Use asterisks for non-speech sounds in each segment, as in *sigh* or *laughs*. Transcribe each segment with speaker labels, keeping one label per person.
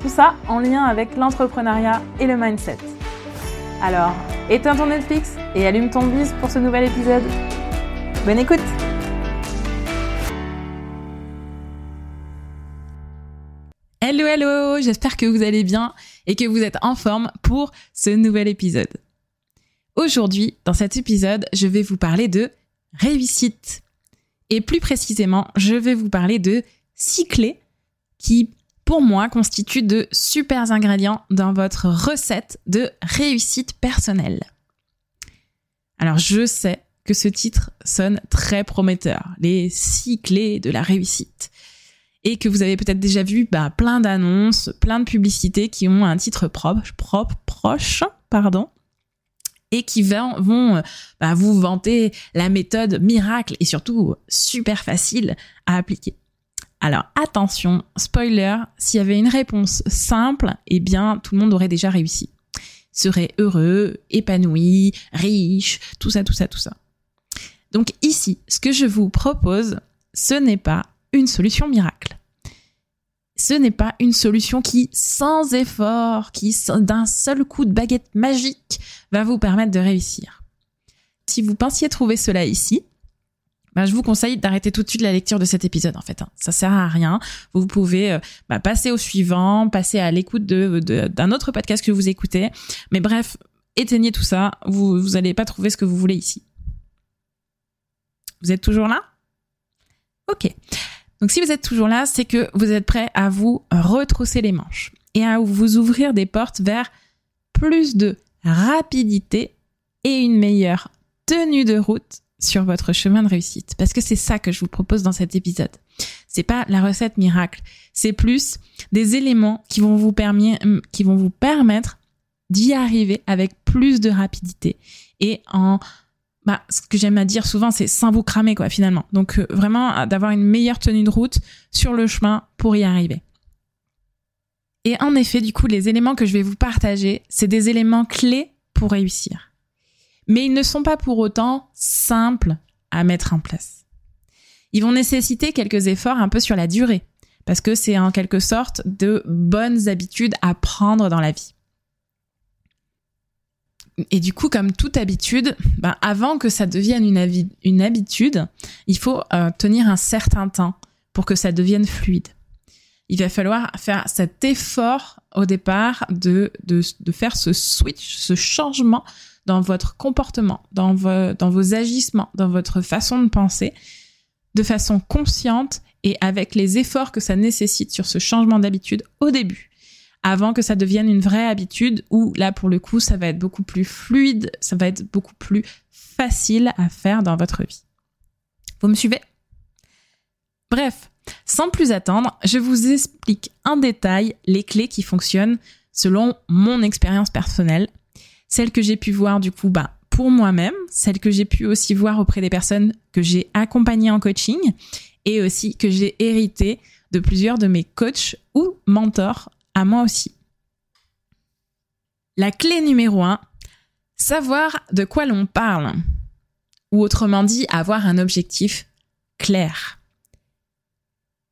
Speaker 1: Tout ça en lien avec l'entrepreneuriat et le mindset. Alors, éteins ton Netflix et allume ton bise pour ce nouvel épisode. Bonne écoute Hello hello, j'espère que vous allez bien et que vous êtes en forme pour ce nouvel épisode. Aujourd'hui, dans cet épisode, je vais vous parler de réussite. Et plus précisément, je vais vous parler de six clés qui, pour moi, constituent de super ingrédients dans votre recette de réussite personnelle. Alors, je sais que ce titre sonne très prometteur, les six clés de la réussite. Et que vous avez peut-être déjà vu bah, plein d'annonces, plein de publicités qui ont un titre propre, propre proche, pardon, et qui vont, bah, vous vanter la méthode miracle et surtout super facile à appliquer. Alors attention, spoiler, s'il y avait une réponse simple, eh bien tout le monde aurait déjà réussi. Serait heureux, épanoui, riche, tout ça, tout ça, tout ça. Donc ici, ce que je vous propose, ce n'est pas une solution miracle. Ce n'est pas une solution qui, sans effort, qui d'un seul coup de baguette magique, va vous permettre de réussir. Si vous pensiez trouver cela ici, bah, je vous conseille d'arrêter tout de suite la lecture de cet épisode en fait. Hein. Ça sert à rien. Vous pouvez euh, bah, passer au suivant, passer à l'écoute d'un autre podcast que vous écoutez. Mais bref, éteignez tout ça. Vous vous allez pas trouver ce que vous voulez ici. Vous êtes toujours là? Ok. Donc si vous êtes toujours là, c'est que vous êtes prêt à vous retrousser les manches et à vous ouvrir des portes vers plus de rapidité et une meilleure tenue de route sur votre chemin de réussite. Parce que c'est ça que je vous propose dans cet épisode. C'est pas la recette miracle. C'est plus des éléments qui vont vous vous permettre d'y arriver avec plus de rapidité et en bah, ce que j'aime à dire souvent, c'est sans vous cramer, quoi, finalement. Donc, euh, vraiment, d'avoir une meilleure tenue de route sur le chemin pour y arriver. Et en effet, du coup, les éléments que je vais vous partager, c'est des éléments clés pour réussir mais ils ne sont pas pour autant simples à mettre en place. Ils vont nécessiter quelques efforts un peu sur la durée, parce que c'est en quelque sorte de bonnes habitudes à prendre dans la vie. Et du coup, comme toute habitude, ben avant que ça devienne une, habitude, il faut euh, tenir un certain temps pour que ça devienne fluide. Il va falloir faire cet effort au départ de, de faire ce switch, ce changement dans votre comportement, dans, dans vos agissements, dans votre façon de penser, de façon consciente et avec les efforts que ça nécessite sur ce changement d'habitude au début, avant que ça devienne une vraie habitude où là pour le coup ça va être beaucoup plus fluide, ça va être beaucoup plus facile à faire dans votre vie. Vous me suivez? Bref, sans plus attendre, je vous explique en détail les clés qui fonctionnent selon mon expérience personnelle celle que j'ai pu voir du coup bah, pour moi-même, celle que j'ai pu aussi voir auprès des personnes que j'ai accompagnées en coaching et aussi que j'ai hérité de plusieurs de mes coachs ou mentors à moi aussi. La clé numéro un, savoir de quoi l'on parle. Ou autrement dit, avoir un objectif clair.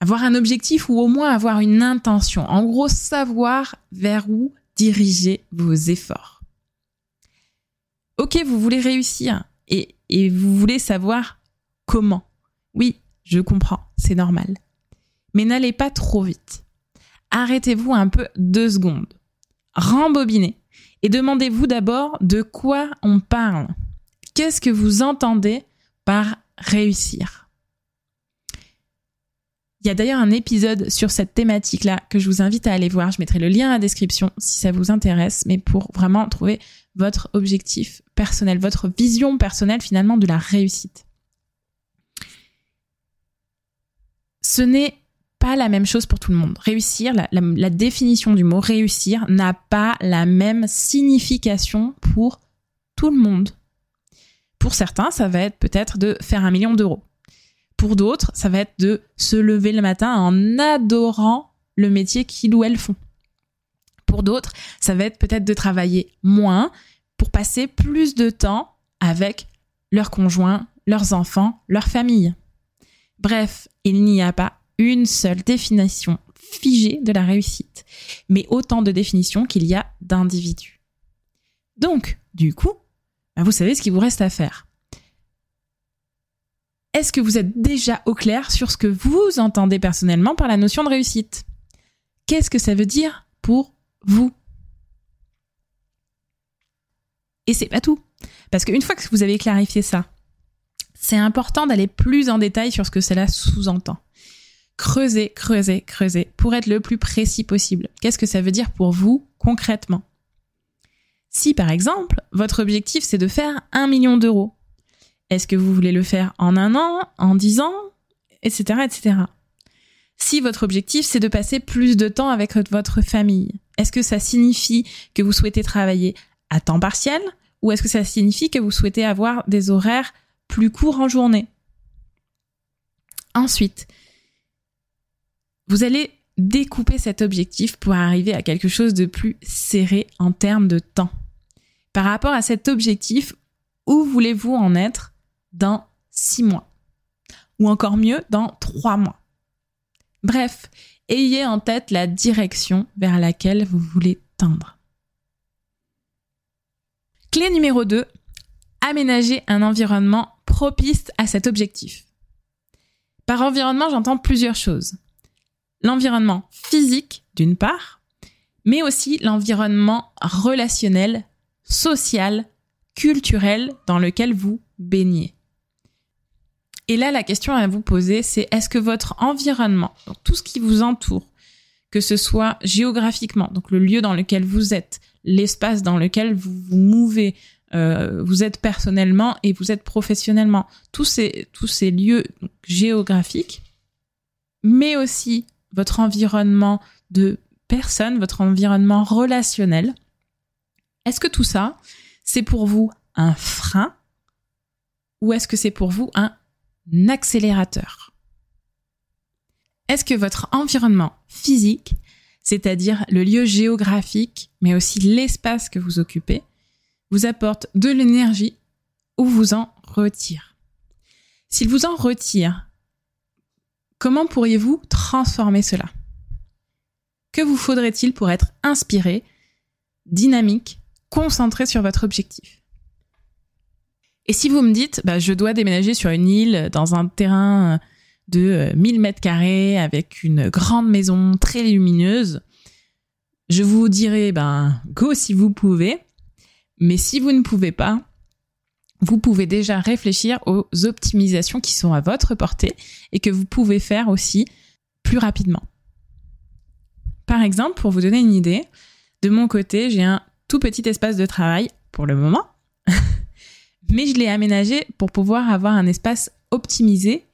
Speaker 1: Avoir un objectif ou au moins avoir une intention. En gros, savoir vers où diriger vos efforts ok, vous voulez réussir et, vous voulez savoir comment. Oui, je comprends, c'est normal. Mais n'allez pas trop vite. Arrêtez-vous un peu deux secondes. Rembobinez et demandez-vous d'abord de quoi on parle. Qu'est-ce que vous entendez par réussir? Il y a d'ailleurs un épisode sur cette thématique-là que je vous invite à aller voir. Je mettrai le lien à la description si ça vous intéresse, mais pour vraiment trouver votre objectif personnel, votre vision personnelle finalement de la réussite. Ce n'est pas la même chose pour tout le monde. Réussir, la, définition du mot réussir n'a pas la même signification pour tout le monde. Pour certains, ça va être peut-être de faire un million d'euros. Pour d'autres, ça va être de se lever le matin en adorant le métier qu'ils ou elles font. Pour d'autres, ça va être peut-être de travailler moins pour passer plus de temps avec leurs conjoints, leurs enfants, leur famille. Bref, il n'y a pas une seule définition figée de la réussite, mais autant de définitions qu'il y a d'individus. Donc, du coup, bah, vous savez ce qu'il vous reste à faire. Est-ce que vous êtes déjà au clair sur ce que vous entendez personnellement par la notion de réussite? Qu'est-ce que ça veut dire pour vous? Et c'est pas tout. Parce qu'une fois que vous avez clarifié ça, c'est important d'aller plus en détail sur ce que cela sous-entend. Creusez, creusez, creusez pour être le plus précis possible. Qu'est-ce que ça veut dire pour vous concrètement? Si par exemple, votre objectif c'est de faire un million d'euros, est-ce que vous voulez le faire en un an, en dix ans, etc., etc. Si votre objectif c'est de passer plus de temps avec votre famille, est-ce que ça signifie que vous souhaitez travailler à temps partiel ou est-ce que ça signifie que vous souhaitez avoir des horaires plus courts en journée? Ensuite, vous allez découper cet objectif pour arriver à quelque chose de plus serré en termes de temps. Par rapport à cet objectif, où voulez-vous en être dans six mois Ou encore mieux, dans trois mois Bref, ayez en tête la direction vers laquelle vous voulez tendre. Clé numéro 2, aménager un environnement propice à cet objectif. Par environnement, j'entends plusieurs choses. L'environnement physique, d'une part, mais aussi l'environnement relationnel, social, culturel dans lequel vous baignez. Et là, la question à vous poser, c'est est-ce que votre environnement, donc tout ce qui vous entoure, que ce soit géographiquement, donc le lieu dans lequel vous êtes, l'espace dans lequel vous vous mouvez, euh, vous êtes personnellement et vous êtes professionnellement, tous ces, tous ces lieux géographiques, mais aussi votre environnement de personne, votre environnement relationnel. Est-ce que tout ça, c'est pour vous un frein ou est-ce que c'est pour vous un accélérateur. Est-ce que votre environnement physique c'est-à-dire le lieu géographique, mais aussi l'espace que vous occupez, vous apporte de l'énergie ou vous en retire? S'il vous en retire, comment pourriez-vous transformer cela? Que vous faudrait-il pour être inspiré, dynamique, concentré sur votre objectif? Et si vous me dites, bah, je dois déménager sur une île dans un terrain de 1000 euh, mètres carrés avec une grande maison très lumineuse, je vous dirais, ben, go si vous pouvez. Mais si vous ne pouvez pas, vous pouvez déjà réfléchir aux optimisations qui sont à votre portée et que vous pouvez faire aussi plus rapidement. Par exemple, pour vous donner une idée, de mon côté, j'ai un tout petit espace de travail pour le moment, *laughs* mais je l'ai aménagé pour pouvoir avoir un espace optimisé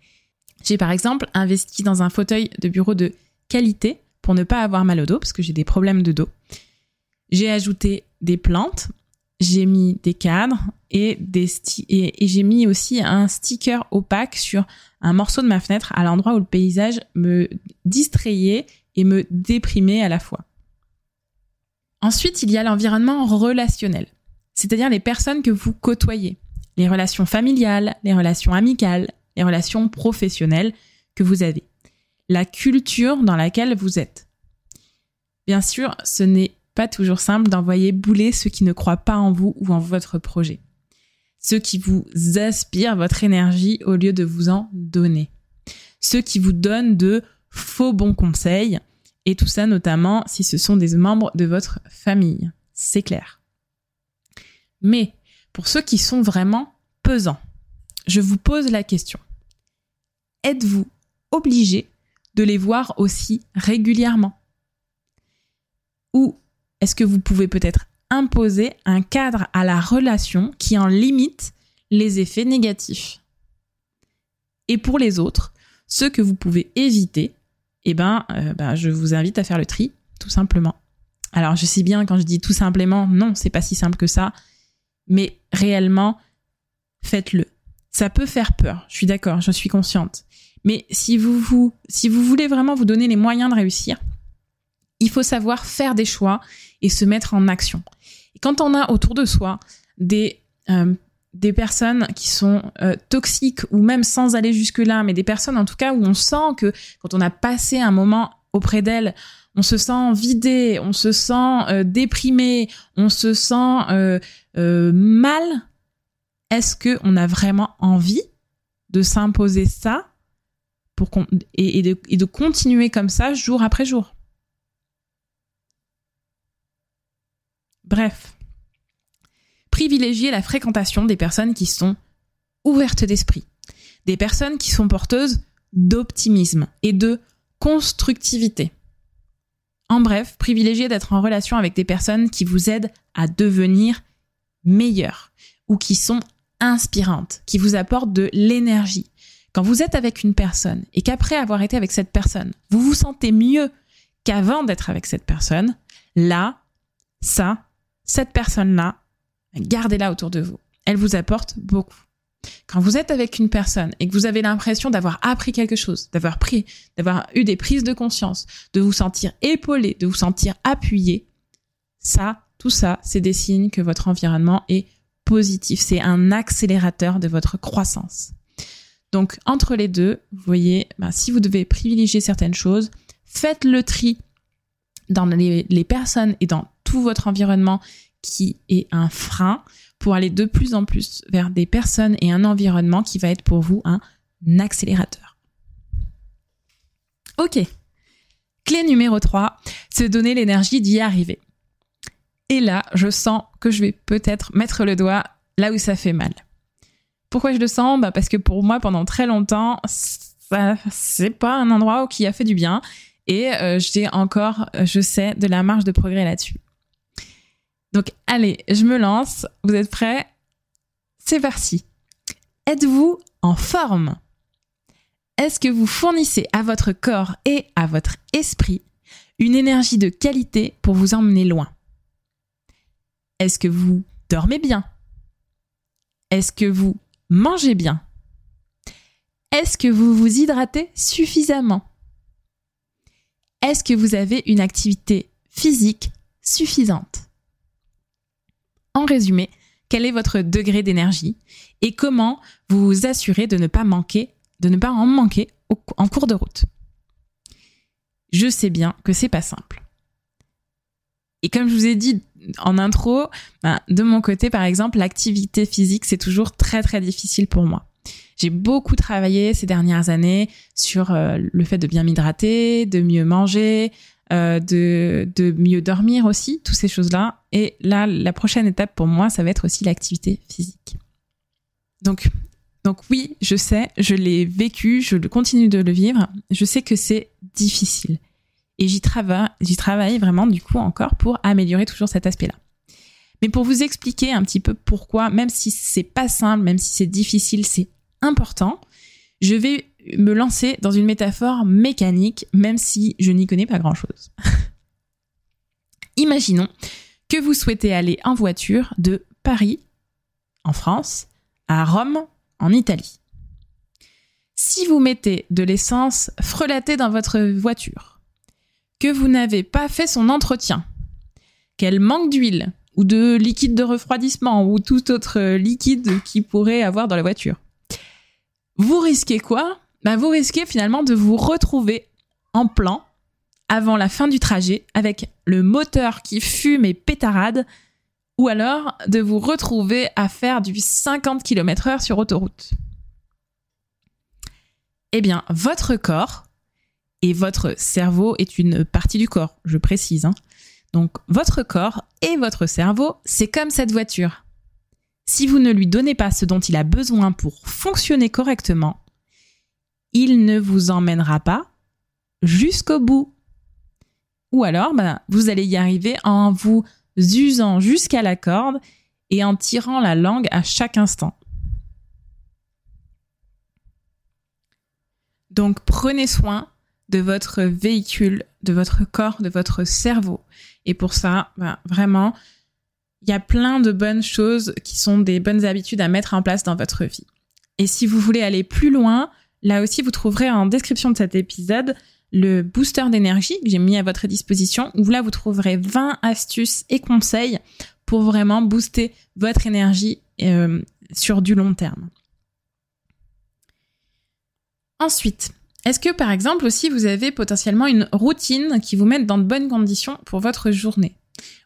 Speaker 1: j'ai par exemple investi dans un fauteuil de bureau de qualité pour ne pas avoir mal au dos, parce que j'ai des problèmes de dos. J'ai ajouté des plantes, j'ai mis des cadres et, et, j'ai mis aussi un sticker opaque sur un morceau de ma fenêtre à l'endroit où le paysage me distrayait et me déprimait à la fois. Ensuite, il y a l'environnement relationnel, c'est-à-dire les personnes que vous côtoyez, les relations familiales, les relations amicales, les relations professionnelles que vous avez, la culture dans laquelle vous êtes. Bien sûr, ce n'est pas toujours simple d'envoyer bouler ceux qui ne croient pas en vous ou en votre projet. Ceux qui vous aspirent votre énergie au lieu de vous en donner. Ceux qui vous donnent de faux bons conseils, et tout ça notamment si ce sont des membres de votre famille. C'est clair. Mais pour ceux qui sont vraiment pesants, je vous pose la question. Êtes-vous obligé de les voir aussi régulièrement? Ou est-ce que vous pouvez peut-être imposer un cadre à la relation qui en limite les effets négatifs? Et pour les autres, ceux que vous pouvez éviter, eh ben, euh, ben, je vous invite à faire le tri, tout simplement. Alors, je sais bien quand je dis tout simplement, non, c'est pas si simple que ça, mais réellement, faites-le. Ça peut faire peur, je suis d'accord, je suis consciente. Mais si vous, vous, si vous voulez vraiment vous donner les moyens de réussir, il faut savoir faire des choix et se mettre en action. Et quand on a autour de soi des, euh, des personnes qui sont euh, toxiques ou même sans aller jusque-là, mais des personnes en tout cas où on sent que quand on a passé un moment auprès d'elles, on se sent vidé, on se sent euh, déprimé, on se sent mal. Est-ce que on a vraiment envie de s'imposer ça et, de, et de continuer comme ça jour après jour? Bref, privilégier la fréquentation des personnes qui sont ouvertes d'esprit, des personnes qui sont porteuses d'optimisme et de constructivité. En bref, privilégier d'être en relation avec des personnes qui vous aident à devenir meilleur ou qui sont inspirantes, qui vous apportent de l'énergie. Quand vous êtes avec une personne et qu'après avoir été avec cette personne, vous vous sentez mieux qu'avant d'être avec cette personne, là, ça, cette personne-là, gardez-la autour de vous. Elle vous apporte beaucoup. Quand vous êtes avec une personne et que vous avez l'impression d'avoir appris quelque chose, d'avoir pris, d'avoir eu des prises de conscience, de vous sentir épaulé, de vous sentir appuyé, ça, tout ça, c'est des signes que votre environnement est positif. C'est un accélérateur de votre croissance. Donc, entre les deux, vous voyez, ben, si vous devez privilégier certaines choses, faites le tri dans les, les personnes et dans tout votre environnement qui est un frein pour aller de plus en plus vers des personnes et un environnement qui va être pour vous un accélérateur. Ok. Clé numéro 3, se donner l'énergie d'y arriver. Et là, je sens que je vais peut-être mettre le doigt là où ça fait mal. Pourquoi je le sens? Bah Parce que pour moi, pendant très longtemps, ça, c'est pas un endroit qui a fait du bien. Et euh, j'ai encore, je sais, de la marge de progrès là-dessus. Donc allez, je me lance. Vous êtes prêts? C'est parti. Êtes-vous en forme? Est-ce que vous fournissez à votre corps et à votre esprit une énergie de qualité pour vous emmener loin? Est-ce que vous dormez bien? Est-ce que vous mangez bien? Est-ce que vous vous hydratez suffisamment? Est-ce que vous avez une activité physique suffisante? En résumé, quel est votre degré d'énergie et comment vous vous assurez de ne pas manquer, de ne pas en manquer en cours de route? Je sais bien que c'est pas simple. Et comme je vous ai dit en intro, ben, de mon côté, par exemple, l'activité physique, c'est toujours très très difficile pour moi. J'ai beaucoup travaillé ces dernières années sur euh, le fait de bien m'hydrater, de mieux manger, euh, de, de mieux dormir aussi, toutes ces choses-là. Et là, la prochaine étape pour moi, ça va être aussi l'activité physique. Donc, donc oui, je sais, je l'ai vécu, je continue de le vivre. Je sais que c'est difficile. Et j'y travaille, j'y travaille vraiment du coup encore pour améliorer toujours cet aspect-là. Mais pour vous expliquer un petit peu pourquoi, même si c'est pas simple, même si c'est difficile, c'est important, je vais me lancer dans une métaphore mécanique, même si je n'y connais pas grand-chose. *laughs* Imaginons que vous souhaitez aller en voiture de Paris, en France, à Rome, en Italie. Si vous mettez de l'essence frelatée dans votre voiture, que vous n'avez pas fait son entretien, qu'elle manque d'huile ou de liquide de refroidissement ou tout autre liquide qui pourrait avoir dans la voiture, vous risquez quoi? Bah, Vous risquez finalement de vous retrouver en plan avant la fin du trajet avec le moteur qui fume et pétarade ou alors de vous retrouver à faire du 50 km heure sur autoroute. Eh bien, votre corps et votre cerveau est une partie du corps, je précise. Hein. Donc, votre corps et votre cerveau, c'est comme cette voiture. Si vous ne lui donnez pas ce dont il a besoin pour fonctionner correctement, il ne vous emmènera pas jusqu'au bout. Ou alors, ben, vous allez y arriver en vous usant jusqu'à la corde et en tirant la langue à chaque instant. Donc prenez soin de votre véhicule, de votre corps, de votre cerveau. Et pour ça, ben, vraiment, il y a plein de bonnes choses qui sont des bonnes habitudes à mettre en place dans votre vie. Et si vous voulez aller plus loin, là aussi, vous trouverez en description de cet épisode le booster d'énergie que j'ai mis à votre disposition, où là, vous trouverez 20 astuces et conseils pour vraiment booster votre énergie euh, sur du long terme. Ensuite, est-ce que par exemple aussi vous avez potentiellement une routine qui vous mette dans de bonnes conditions pour votre journée?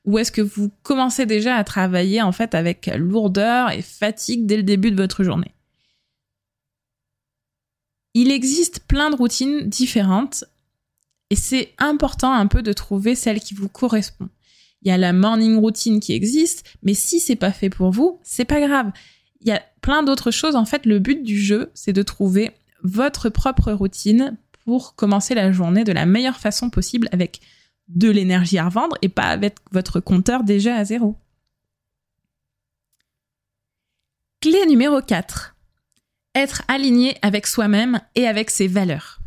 Speaker 1: Ou est-ce que vous commencez déjà à travailler en fait avec lourdeur et fatigue dès le début de votre journée? Il existe plein de routines différentes et c'est important un peu de trouver celle qui vous correspond. Il y a la morning routine qui existe, mais si c'est pas fait pour vous, c'est pas grave. Il y a plein d'autres choses. En fait, le but du jeu, c'est de trouver votre propre routine pour commencer la journée de la meilleure façon possible avec de l'énergie à revendre et pas avec votre compteur déjà à zéro. Clé numéro 4. Être aligné avec soi-même et avec ses valeurs.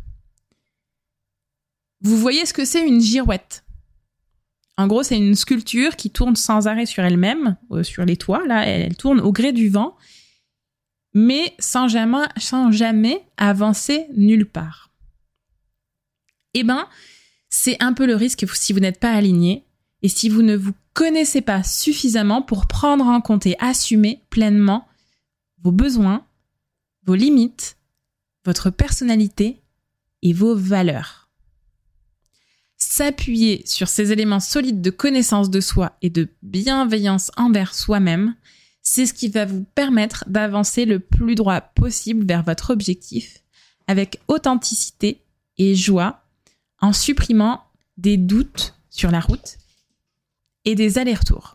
Speaker 1: Vous voyez ce que c'est une girouette? En gros, c'est une sculpture qui tourne sans arrêt sur elle-même, euh, sur les toits, là, elle tourne au gré du vent mais sans jamais, avancer nulle part. Eh ben, c'est un peu le risque si vous n'êtes pas aligné et si vous ne vous connaissez pas suffisamment pour prendre en compte et assumer pleinement vos besoins, vos limites, votre personnalité et vos valeurs. S'appuyer sur ces éléments solides de connaissance de soi et de bienveillance envers soi-même, c'est ce qui va vous permettre d'avancer le plus droit possible vers votre objectif avec authenticité et joie en supprimant des doutes sur la route et des allers-retours.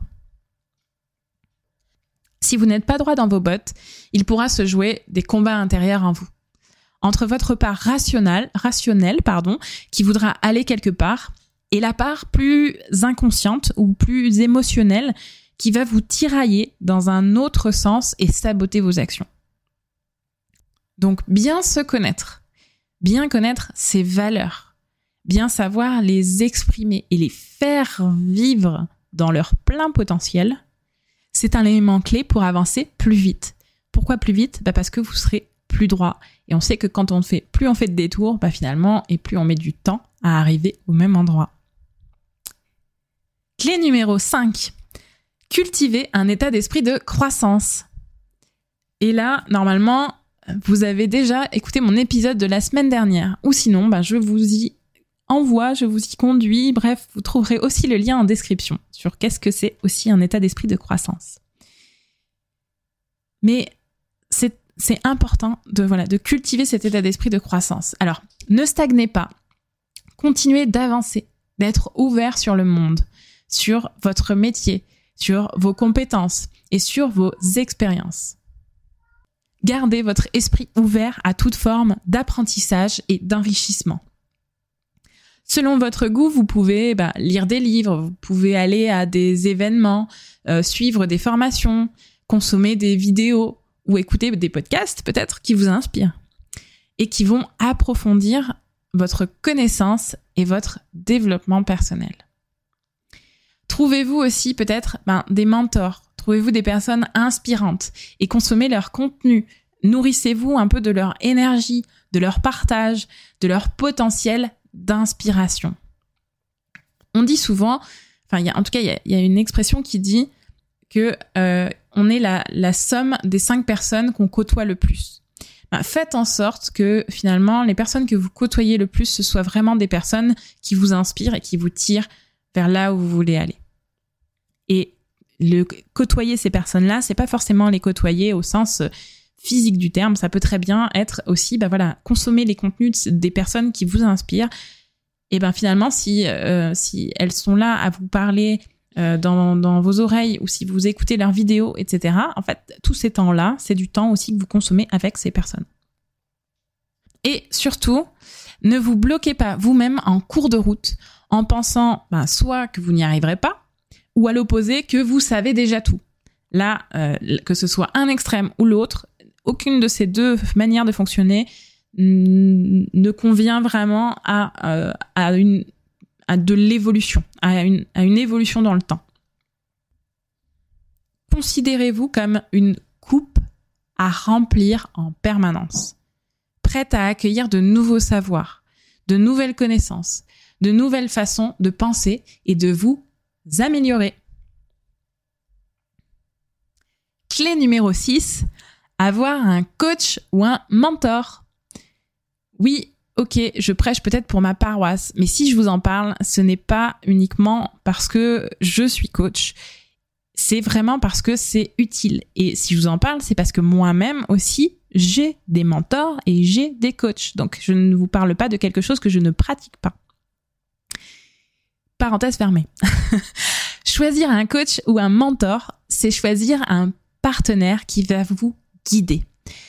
Speaker 1: Si vous n'êtes pas droit dans vos bottes, il pourra se jouer des combats intérieurs en vous. Entre votre part rationnelle, rationnelle pardon, qui voudra aller quelque part, et la part plus inconsciente ou plus émotionnelle qui va vous tirailler dans un autre sens et saboter vos actions. Donc bien se connaître, bien connaître ses valeurs, bien savoir les exprimer et les faire vivre dans leur plein potentiel, c'est un élément clé pour avancer plus vite. Pourquoi plus vite? Bah Parce que vous serez plus droit. Et on sait que quand on fait, plus on fait de détours, bah finalement, et plus on met du temps à arriver au même endroit. Clé numéro 5 cultiver un état d'esprit de croissance. Et là, normalement, vous avez déjà écouté mon épisode de la semaine dernière. Ou sinon, bah, je vous y envoie, je vous y conduis. Bref, vous trouverez aussi le lien en description sur qu'est-ce que c'est aussi un état d'esprit de croissance. Mais c'est, important de cultiver cet état d'esprit de croissance. Alors, ne stagnez pas. Continuez d'avancer, d'être ouvert sur le monde, sur votre métier, sur vos compétences et sur vos expériences. Gardez votre esprit ouvert à toute forme d'apprentissage et d'enrichissement. Selon votre goût, vous pouvez bah, lire des livres, vous pouvez aller à des événements, euh, suivre des formations, consommer des vidéos ou écouter des podcasts peut-être qui vous inspirent et qui vont approfondir votre connaissance et votre développement personnel. Trouvez-vous aussi peut-être ben, des mentors, trouvez-vous des personnes inspirantes et consommez leur contenu? Nourrissez-vous un peu de leur énergie, de leur partage, de leur potentiel d'inspiration. On dit souvent, enfin, y en tout cas, il y a, une expression qui dit que euh, on est la, la, somme des cinq personnes qu'on côtoie le plus. Ben, faites en sorte que finalement les personnes que vous côtoyez le plus, ce soient vraiment des personnes qui vous inspirent et qui vous tirent vers là où vous voulez aller. Et le côtoyer ces personnes-là, c'est pas forcément les côtoyer au sens physique du terme. Ça peut très bien être aussi, bah voilà, consommer les contenus des personnes qui vous inspirent. Et ben finalement, si euh, si elles sont là à vous parler euh, dans, dans vos oreilles ou si vous écoutez leurs vidéos, etc. En fait, tous ces temps-là, c'est du temps aussi que vous consommez avec ces personnes. Et surtout, ne vous bloquez pas vous-même en cours de route en pensant ben, soit que vous n'y arriverez pas, ou à l'opposé que vous savez déjà tout. Là, euh, que ce soit un extrême ou l'autre, aucune de ces deux manières de fonctionner ne convient vraiment à, euh, à de l'évolution, à une, à une évolution dans le temps. Considérez-vous comme une coupe à remplir en permanence, prête à accueillir de nouveaux savoirs, de nouvelles connaissances, de nouvelles façons de penser et de vous améliorer. Clé numéro 6, avoir un coach ou un mentor. Oui, ok, je prêche peut-être pour ma paroisse, mais si je vous en parle, ce n'est pas uniquement parce que je suis coach, c'est vraiment parce que c'est utile. Et si je vous en parle, c'est parce que moi-même aussi, j'ai des mentors et j'ai des coachs. Donc je ne vous parle pas de quelque chose que je ne pratique pas. Parenthèse fermée. *laughs* choisir un coach ou un mentor, c'est choisir un partenaire qui va vous guider.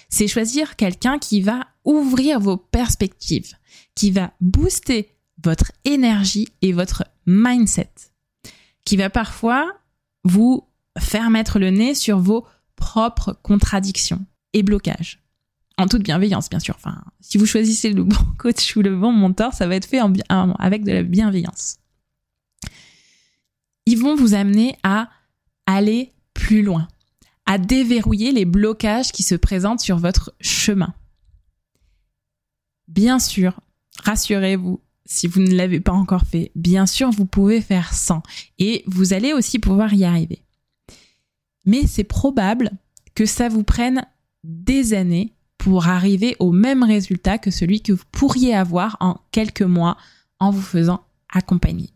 Speaker 1: C'est choisir quelqu'un qui va ouvrir vos perspectives, qui va booster votre énergie et votre mindset, qui va parfois vous faire mettre le nez sur vos propres contradictions et blocages. En toute bienveillance, bien sûr. Enfin, si vous choisissez le bon *laughs* coach ou le bon mentor, ça va être fait avec de la bienveillance. Ils vont vous amener à aller plus loin, déverrouiller les blocages qui se présentent sur votre chemin. Bien sûr, rassurez-vous, si vous ne l'avez pas encore fait, bien sûr, vous pouvez faire sans et vous allez aussi pouvoir y arriver. Mais c'est probable que ça vous prenne des années pour arriver au même résultat que celui que vous pourriez avoir en quelques mois en vous faisant accompagner.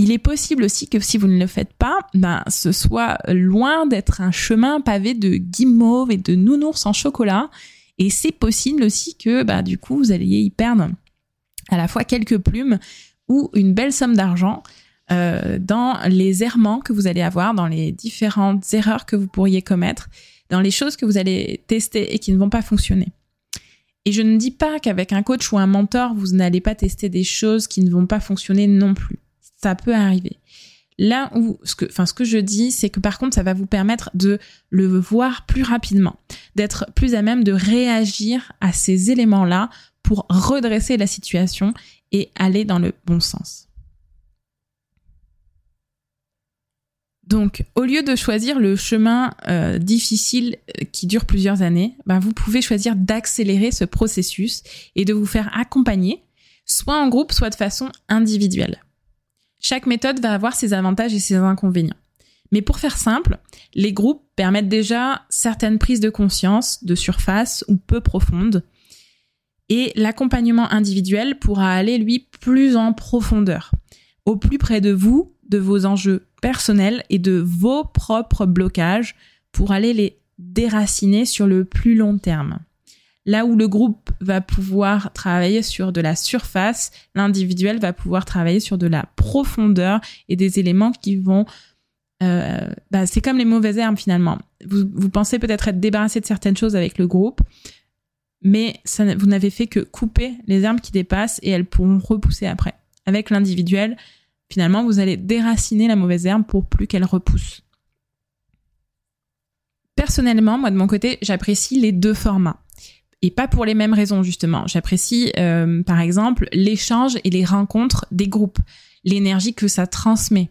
Speaker 1: Il est possible aussi que si vous ne le faites pas, ben, ce soit loin d'être un chemin pavé de guimauve et de nounours en chocolat. Et c'est possible aussi que, bah, du coup, vous alliez y perdre à la fois quelques plumes ou une belle somme d'argent euh, dans les errements que vous allez avoir, dans les différentes erreurs que vous pourriez commettre, dans les choses que vous allez tester et qui ne vont pas fonctionner. Et je ne dis pas qu'avec un coach ou un mentor, vous n'allez pas tester des choses qui ne vont pas fonctionner non plus ça peut arriver. Là où ce que, enfin, ce que je dis, c'est que par contre, ça va vous permettre de le voir plus rapidement, d'être plus à même de réagir à ces éléments-là pour redresser la situation et aller dans le bon sens. Donc, au lieu de choisir le chemin euh, difficile euh, qui dure plusieurs années, ben, vous pouvez choisir d'accélérer ce processus et de vous faire accompagner, soit en groupe, soit de façon individuelle. Chaque méthode va avoir ses avantages et ses inconvénients. Mais pour faire simple, les groupes permettent déjà certaines prises de conscience de surface ou peu profondes. Et l'accompagnement individuel pourra aller, lui, plus en profondeur, au plus près de vous, de vos enjeux personnels et de vos propres blocages pour aller les déraciner sur le plus long terme. Là où le groupe va pouvoir travailler sur de la surface, l'individuel va pouvoir travailler sur de la profondeur et des éléments qui vont... Euh, bah, c'est comme les mauvaises herbes finalement. Vous, pensez peut-être être débarrassé de certaines choses avec le groupe, mais vous n'avez fait que couper les herbes qui dépassent et elles pourront repousser après. Avec l'individuel, finalement, vous allez déraciner la mauvaise herbe pour plus qu'elle repousse. Personnellement, moi de mon côté, j'apprécie les deux formats et pas pour les mêmes raisons justement. J'apprécie euh, par exemple l'échange et les rencontres des groupes, l'énergie que ça transmet.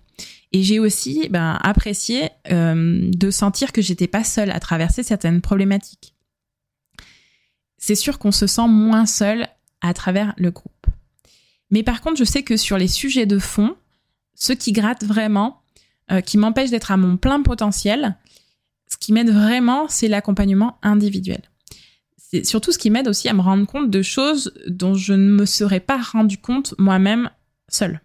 Speaker 1: Et j'ai aussi ben, apprécié euh, de sentir que j'étais pas seule à traverser certaines problématiques. C'est sûr qu'on se sent moins seul à travers le groupe. Mais par contre, je sais que sur les sujets de fond, ce qui gratte vraiment, euh, qui m'empêche d'être à mon plein potentiel, ce qui m'aide vraiment, c'est l'accompagnement individuel c'est surtout ce qui m'aide aussi à me rendre compte de choses dont je ne me serais pas rendu compte moi-même seule.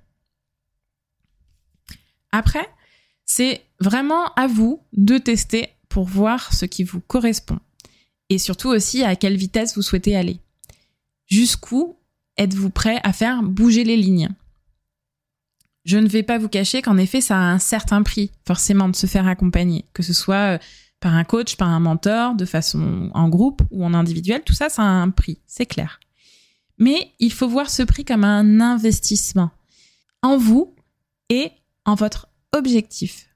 Speaker 1: Après, c'est vraiment à vous de tester pour voir ce qui vous correspond et surtout aussi à quelle vitesse vous souhaitez aller. Jusqu'où êtes-vous prêt à faire bouger les lignes? Je ne vais pas vous cacher qu'en effet, ça a un certain prix, forcément, de se faire accompagner, que ce soit euh, par un coach, par un mentor, de façon en groupe ou en individuel, tout ça, ça a un prix, c'est clair. Mais il faut voir ce prix comme un investissement en vous et en votre objectif.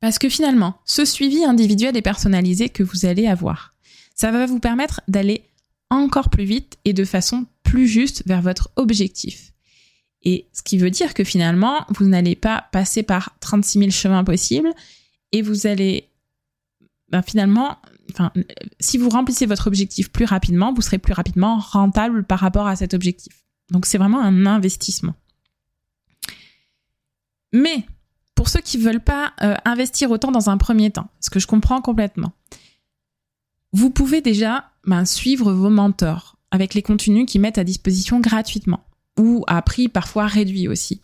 Speaker 1: Parce que finalement, ce suivi individuel et personnalisé que vous allez avoir, Ça va vous permettre d'aller encore plus vite et de façon plus juste vers votre objectif. Et ce qui veut dire que finalement, vous n'allez pas passer par 36 000 chemins possibles et vous allez ben finalement, si vous remplissez votre objectif plus rapidement, vous serez plus rapidement rentable par rapport à cet objectif. Donc c'est vraiment un investissement. Mais pour ceux qui ne veulent pas euh, investir autant dans un premier temps, ce que je comprends complètement, vous pouvez déjà ben, suivre vos mentors avec les contenus qu'ils mettent à disposition gratuitement ou à prix parfois réduit aussi.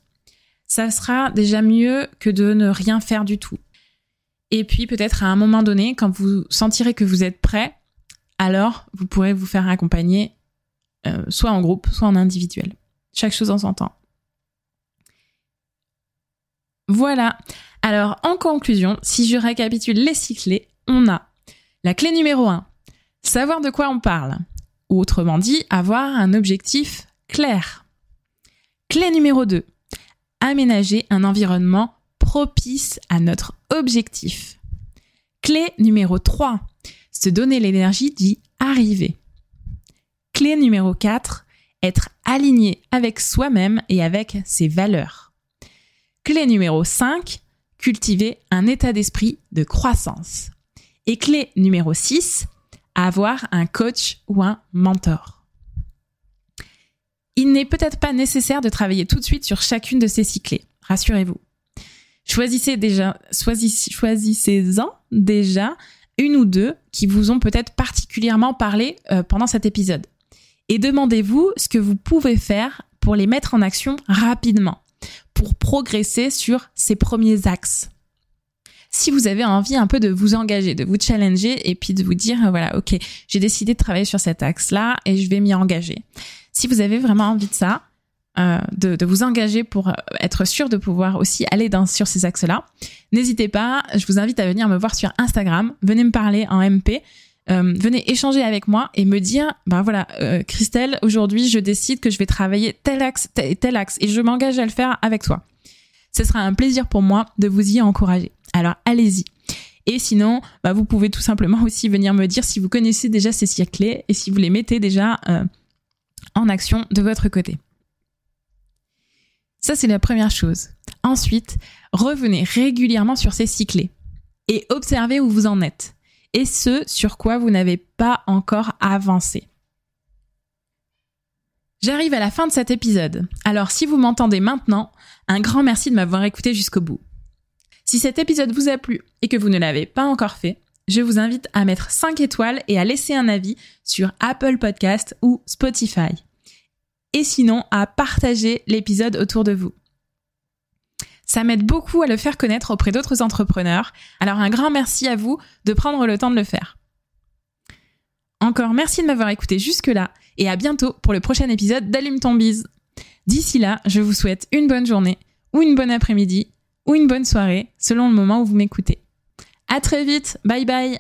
Speaker 1: Ça sera déjà mieux que de ne rien faire du tout. Et puis peut-être à un moment donné, quand vous sentirez que vous êtes prêt, alors vous pourrez vous faire accompagner euh, soit en groupe, soit en individuel. Chaque chose en son temps. Voilà. Alors en conclusion, si je récapitule les cyclés, on a la clé numéro 1, savoir de quoi on parle. Ou autrement dit, avoir un objectif clair. Clé numéro 2, aménager un environnement propice à notre objectif. Clé numéro 3, se donner l'énergie d'y arriver. Clé numéro 4, être aligné avec soi-même et avec ses valeurs. Clé numéro 5, cultiver un état d'esprit de croissance. Et clé numéro 6, avoir un coach ou un mentor. Il n'est peut-être pas nécessaire de travailler tout de suite sur chacune de ces cyclés, rassurez-vous. Choisissez déjà, choisissez-en déjà une ou deux qui vous ont peut-être particulièrement parlé euh, pendant cet épisode. Et demandez-vous ce que vous pouvez faire pour les mettre en action rapidement, pour progresser sur ces premiers axes. Si vous avez envie un peu de vous engager, de vous challenger et puis de vous dire, voilà, ok, j'ai décidé de travailler sur cet axe-là et je vais m'y engager. Si vous avez vraiment envie de ça, euh, de, vous engager pour euh, être sûr de pouvoir aussi aller sur ces axes-là, n'hésitez pas, je vous invite à venir me voir sur Instagram, venez me parler en MP, euh, venez échanger avec moi et me dire, ben voilà, Christelle, aujourd'hui je décide que je vais travailler tel axe, tel, tel axe, et je m'engage à le faire avec toi. Ce sera un plaisir pour moi de vous y encourager. Alors allez-y. Et sinon, bah, vous pouvez tout simplement aussi venir me dire si vous connaissez déjà ces cycles et si vous les mettez déjà en action de votre côté. Ça, c'est la première chose. Ensuite, revenez régulièrement sur ces cyclés et observez où vous en êtes et ce sur quoi vous n'avez pas encore avancé. J'arrive à la fin de cet épisode. Alors si vous m'entendez maintenant, un grand merci de m'avoir écouté jusqu'au bout. Si cet épisode vous a plu et que vous ne l'avez pas encore fait, je vous invite à mettre 5 étoiles et à laisser un avis sur Apple Podcast ou Spotify et sinon à partager l'épisode autour de vous. Ça m'aide beaucoup à le faire connaître auprès d'autres entrepreneurs, alors un grand merci à vous de prendre le temps de le faire. Encore merci de m'avoir écouté jusque-là et à bientôt pour le prochain épisode d'Allume ton. D'ici là, je vous souhaite une bonne journée ou une bonne après-midi ou une bonne soirée selon le moment où vous m'écoutez. À très vite, bye bye